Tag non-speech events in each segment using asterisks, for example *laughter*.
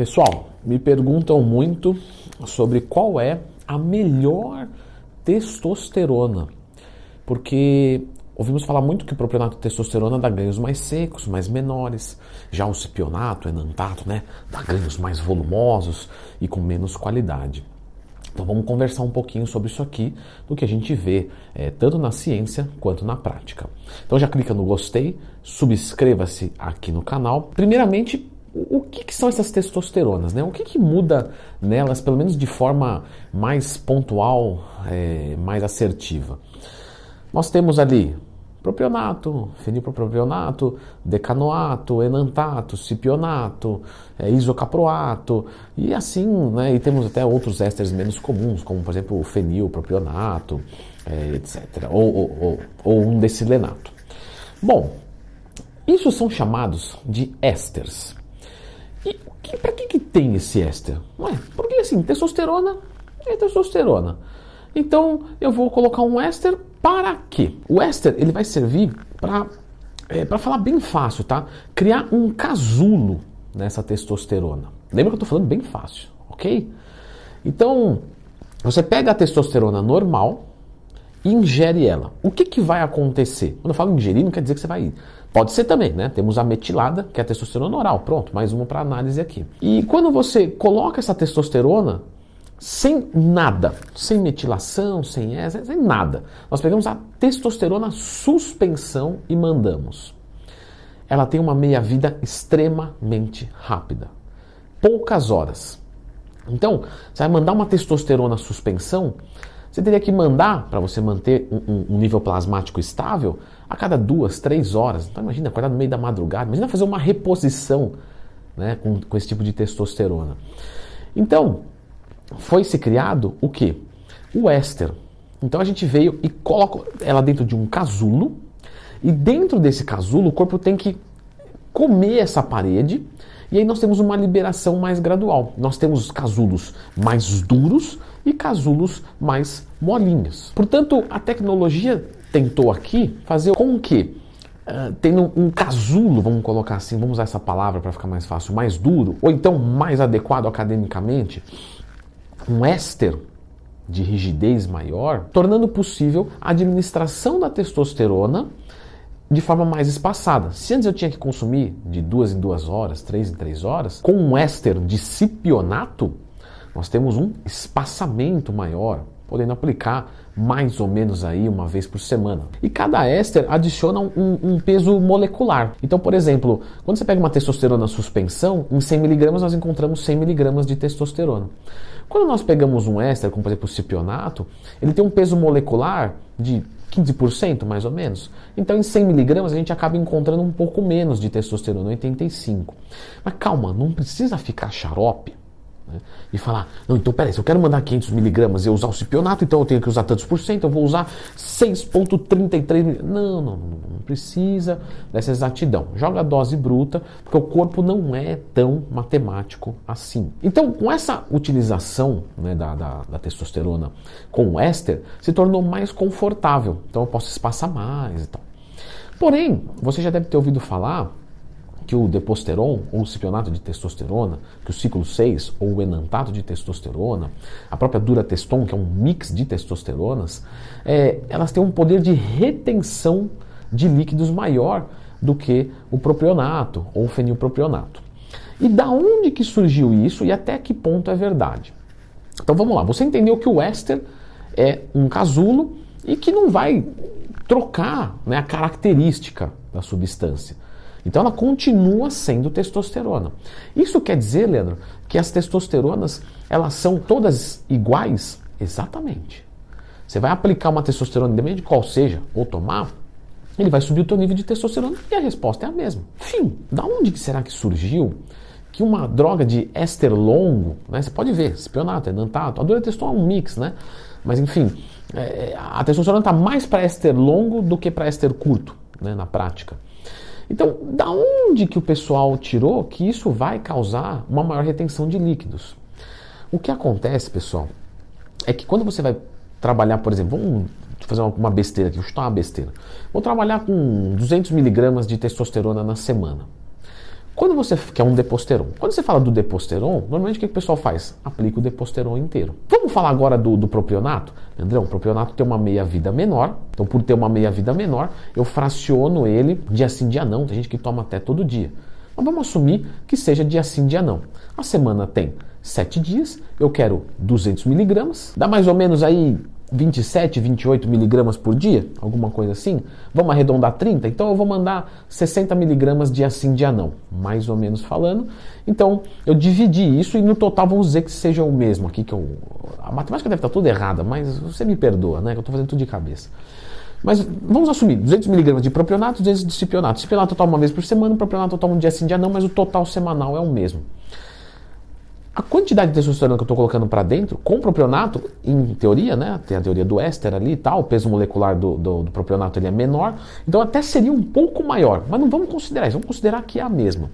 Pessoal, me perguntam muito sobre qual é a melhor testosterona, porque ouvimos falar muito que o propionato de testosterona dá ganhos mais secos, mais menores, já o cipionato, o enantato, né, dá ganhos mais volumosos e com menos qualidade. Então vamos conversar um pouquinho sobre isso aqui, do que a gente vê é, tanto na ciência quanto na prática. Então já clica no gostei, subscreva-se aqui no canal. Primeiramente, o que, que, são essas testosteronas? Né? O que, que, muda nelas, pelo menos de forma mais pontual, é, mais assertiva? Nós temos ali propionato, fenilpropionato, decanoato, enantato, cipionato, é, isocaproato e assim, né? E temos até outros ésteres menos comuns, como por exemplo o fenilpropionato, é, etc. Ou, ou, ou, ou um decilenato. Bom, isso são chamados de ésteres. E que, para que, que tem esse éster? Ué, porque assim, testosterona é testosterona. Então eu vou colocar um éster para quê? O éster ele vai servir para, é, para falar bem fácil, tá? Criar um casulo nessa testosterona. Lembra que eu estou falando bem fácil, ok? Então você pega a testosterona normal e ingere ela. O que, que vai acontecer? Quando eu falo ingerir, não quer dizer que você vai Pode ser também, né? Temos a metilada, que é a testosterona oral. Pronto, mais uma para análise aqui. E quando você coloca essa testosterona sem nada, sem metilação, sem essa, sem nada, nós pegamos a testosterona suspensão e mandamos. Ela tem uma meia-vida extremamente rápida. Poucas horas. Então, você vai mandar uma testosterona suspensão, você teria que mandar, para você manter um, um, nível plasmático estável, a cada duas, três horas. Então imagina, acordar no meio da madrugada, imagina fazer uma reposição né, com, com esse tipo de testosterona. Então, foi se criado o que? O éster. Então a gente veio e coloca ela dentro de um casulo, e dentro desse casulo o corpo tem que comer essa parede, e aí nós temos uma liberação mais gradual. Nós temos casulos mais duros e casulos mais molinhos. Portanto, a tecnologia tentou aqui fazer com que, uh, tendo um casulo, vamos colocar assim, vamos usar essa palavra para ficar mais fácil, mais duro, ou então mais adequado academicamente, um éster de rigidez maior, tornando possível a administração da testosterona de forma mais espaçada. Se antes eu tinha que consumir de duas em duas horas, três em três horas, com um éster de cipionato, nós temos um espaçamento maior, podendo aplicar mais ou menos aí uma vez por semana. E cada éster adiciona um, um, peso molecular. Então, por exemplo, quando você pega uma testosterona suspensão, em 100 mg nós encontramos 100 mg de testosterona. Quando nós pegamos um éster, como por exemplo o cipionato, ele tem um peso molecular de 15% mais ou menos. Então em 100 miligramas a gente acaba encontrando um pouco menos de testosterona, 85. Mas calma, não precisa ficar xarope. Né? E falar, não, então peraí, se eu quero mandar 500 miligramas e eu usar o cipionato, então eu tenho que usar tantos por cento, eu vou usar 6,33 não, não, não, não precisa dessa exatidão. Joga a dose bruta, porque o corpo não é tão matemático assim. Então, com essa utilização né, da, da, da testosterona com o éster, se tornou mais confortável. Então eu posso espaçar mais e tal. Porém, você já deve ter ouvido falar que o deposteron, ou o cipionato de testosterona, que o ciclo 6, ou o enantato de testosterona, a própria durateston, que é um mix de testosteronas, é, elas têm um poder de retenção de líquidos maior do que o propionato ou o fenilpropionato. E da onde que surgiu isso e até que ponto é verdade? Então vamos lá, você entendeu que o éster é um casulo e que não vai trocar né, a característica da substância. Então ela continua sendo testosterona. Isso quer dizer, Leandro, que as testosteronas elas são todas iguais? Exatamente. Você vai aplicar uma testosterona, independente de qual seja, ou tomar, ele vai subir o teu nível de testosterona e a resposta é a mesma. Fim. Da onde será que surgiu que uma droga de éster longo, né, você pode ver, espionato, enantato, a durateston é um mix, né? Mas enfim, é, a testosterona está mais para éster longo do que para éster curto, né, na prática. Então, da onde que o pessoal tirou que isso vai causar uma maior retenção de líquidos? O que acontece, pessoal, é que quando você vai trabalhar, por exemplo, vamos fazer uma besteira aqui, vou chutar uma besteira. Vou trabalhar com 200 miligramas de testosterona na semana. Quando você quer um deposteron, quando você fala do deposteron, normalmente o que o pessoal faz? Aplica o deposteron inteiro. Vamos falar agora do, do propionato? Andrão, o propionato tem uma meia-vida menor, então por ter uma meia-vida menor, eu fraciono ele dia sim, dia não. Tem gente que toma até todo dia. Mas vamos assumir que seja dia sim, dia não. A semana tem 7 dias, eu quero 200 miligramas, dá mais ou menos aí 27, 28 miligramas por dia, alguma coisa assim. Vamos arredondar 30? Então eu vou mandar 60 miligramas dia sim, dia não, mais ou menos falando. Então eu dividi isso e no total vamos dizer que seja o mesmo aqui que eu. A matemática deve estar tudo errada, mas você me perdoa, né? Eu estou fazendo tudo de cabeça. Mas vamos assumir 200 miligramas de propionato, 200 de cipionato. Cipionato eu tomo uma vez por semana, propionato eu tomo um dia sim, dia não, mas o total semanal é o mesmo. A quantidade de testosterona que eu estou colocando para dentro, com o propionato, em teoria, né? Tem a teoria do éster ali e tal, o peso molecular do, do, do, propionato ele é menor, então até seria um pouco maior, mas não vamos considerar isso, vamos considerar que é a mesma.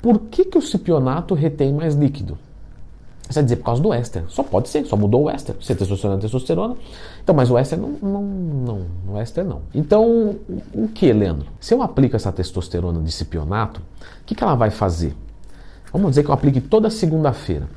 Por que, que o cipionato retém mais líquido? Você vai dizer por causa do éster. Só pode ser, só mudou o éster. Se é testosterona, é testosterona. Então, mas o éster não, não, não, o éster não. Então, o que, Leandro? Se eu aplico essa testosterona de cipionato, o que, que ela vai fazer? Vamos dizer que eu aplique toda segunda-feira.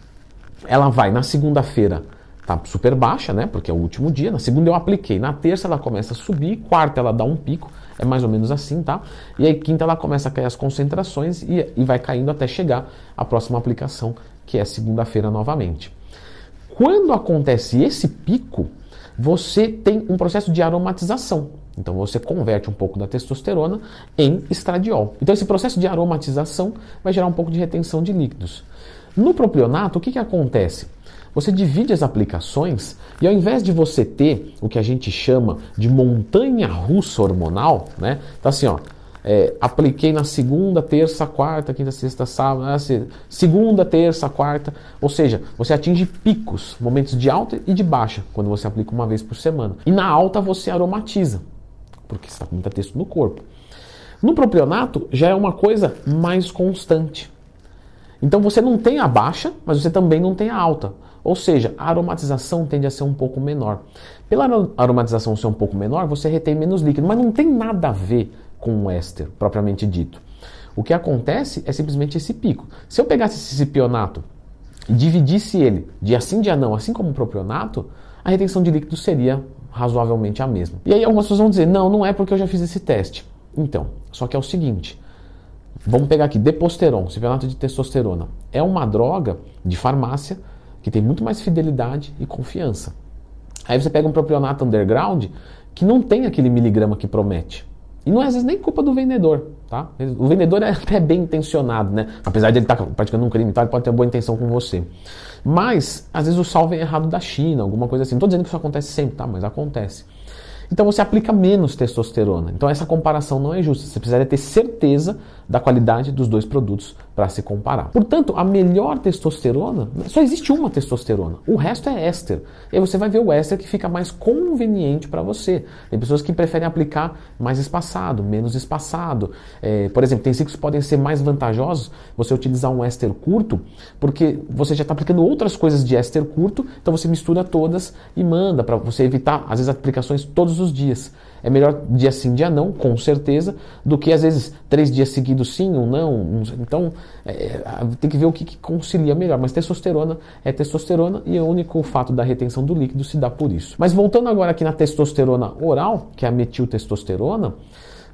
Ela vai na segunda-feira, tá super baixa, né? Porque é o último dia. Na segunda eu apliquei. Na terça ela começa a subir. Quarta ela dá um pico. É mais ou menos assim, tá? E aí quinta ela começa a cair as concentrações e, e vai caindo até chegar a próxima aplicação, que é segunda-feira novamente. Quando acontece esse pico, você tem um processo de aromatização. Então você converte um pouco da testosterona em estradiol. Então esse processo de aromatização vai gerar um pouco de retenção de líquidos. No propionato, o que, que acontece? Você divide as aplicações e ao invés de você ter o que a gente chama de montanha russa hormonal, né? Então assim, ó, é, apliquei na segunda, terça, quarta, quinta, sexta, sábado, segunda, terça, quarta, ou seja, você atinge picos, momentos de alta e de baixa, quando você aplica uma vez por semana. E na alta você aromatiza porque está com muita texto no corpo. No propionato já é uma coisa mais constante. Então você não tem a baixa, mas você também não tem a alta. Ou seja, a aromatização tende a ser um pouco menor. Pela aromatização ser um pouco menor, você retém menos líquido, mas não tem nada a ver com o éster, propriamente dito. O que acontece é simplesmente esse pico. Se eu pegasse esse cipionato e dividisse ele dia sim, dia não, assim como o propionato, a retenção de líquido seria razoavelmente a mesma. E aí algumas pessoas vão dizer, não, não é porque eu já fiz esse teste. Então, só que é o seguinte, vamos pegar aqui, Deposteron, cipionato de testosterona. É uma droga de farmácia que tem muito mais fidelidade e confiança. Aí você pega um propionato underground que não tem aquele miligrama que promete. E não é às vezes nem culpa do vendedor, tá? O vendedor é até *laughs* bem intencionado, né? Apesar de ele estar tá praticando um crime, ele pode ter boa intenção com você. Mas, às vezes o sal vem errado da China, alguma coisa assim. Não estou dizendo que isso acontece sempre, tá? Mas acontece. Então você aplica menos testosterona. Então essa comparação não é justa. Você precisaria ter certeza da qualidade dos dois produtos para se comparar. Portanto, a melhor testosterona, só existe uma testosterona, o resto é éster. E aí você vai ver o éster que fica mais conveniente para você. Tem pessoas que preferem aplicar mais espaçado, menos espaçado. É, por exemplo, tem ciclos que podem ser mais vantajosos você utilizar um éster curto, porque você já está aplicando outras coisas de éster curto, então você mistura todas e manda para você evitar, às vezes, aplicações todos os dias. É melhor dia sim, dia não, com certeza, do que às vezes três dias seguidos sim, um não. Então é, é, tem que ver o que, que, concilia melhor. Mas testosterona é testosterona e o único fato da retenção do líquido se dá por isso. Mas voltando agora aqui na testosterona oral, que é a metiltestosterona,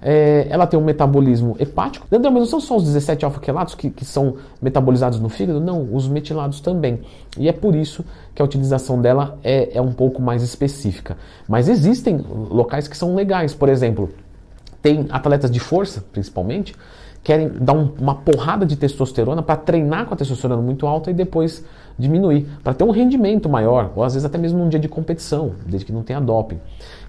é, ela tem um metabolismo hepático. Mas não são só os 17 alfa-quelatos que, que são metabolizados no fígado, não, os metilados também. E é por isso que a utilização dela é, é um pouco mais específica. Mas existem locais que são legais, por exemplo, tem atletas de força, principalmente, querem dar um, uma porrada de testosterona para treinar com a testosterona muito alta e depois diminuir, para ter um rendimento maior, ou às vezes até mesmo num dia de competição, desde que não tenha doping.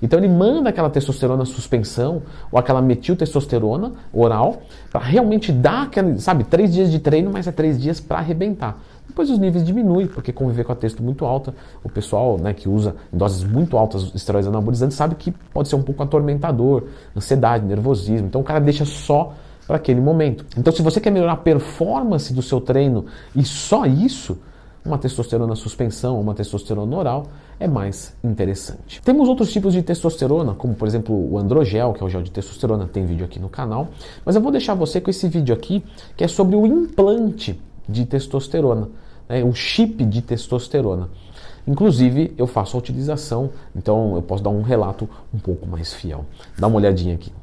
Então ele manda aquela testosterona suspensão ou aquela metiltestosterona oral para realmente dar aquele, sabe, três dias de treino, mas é três dias para arrebentar. Depois os níveis diminuem, porque conviver com a testo muito alta, o pessoal né, que usa em doses muito altas esteroides anabolizantes sabe que pode ser um pouco atormentador, ansiedade, nervosismo. Então o cara deixa só para aquele momento. Então se você quer melhorar a performance do seu treino e só isso, uma testosterona suspensão, uma testosterona oral é mais interessante. Temos outros tipos de testosterona, como por exemplo o androgel, que é o gel de testosterona, tem vídeo aqui no canal, mas eu vou deixar você com esse vídeo aqui, que é sobre o implante de testosterona, né, o chip de testosterona. Inclusive, eu faço a utilização, então eu posso dar um relato um pouco mais fiel. Dá uma olhadinha aqui.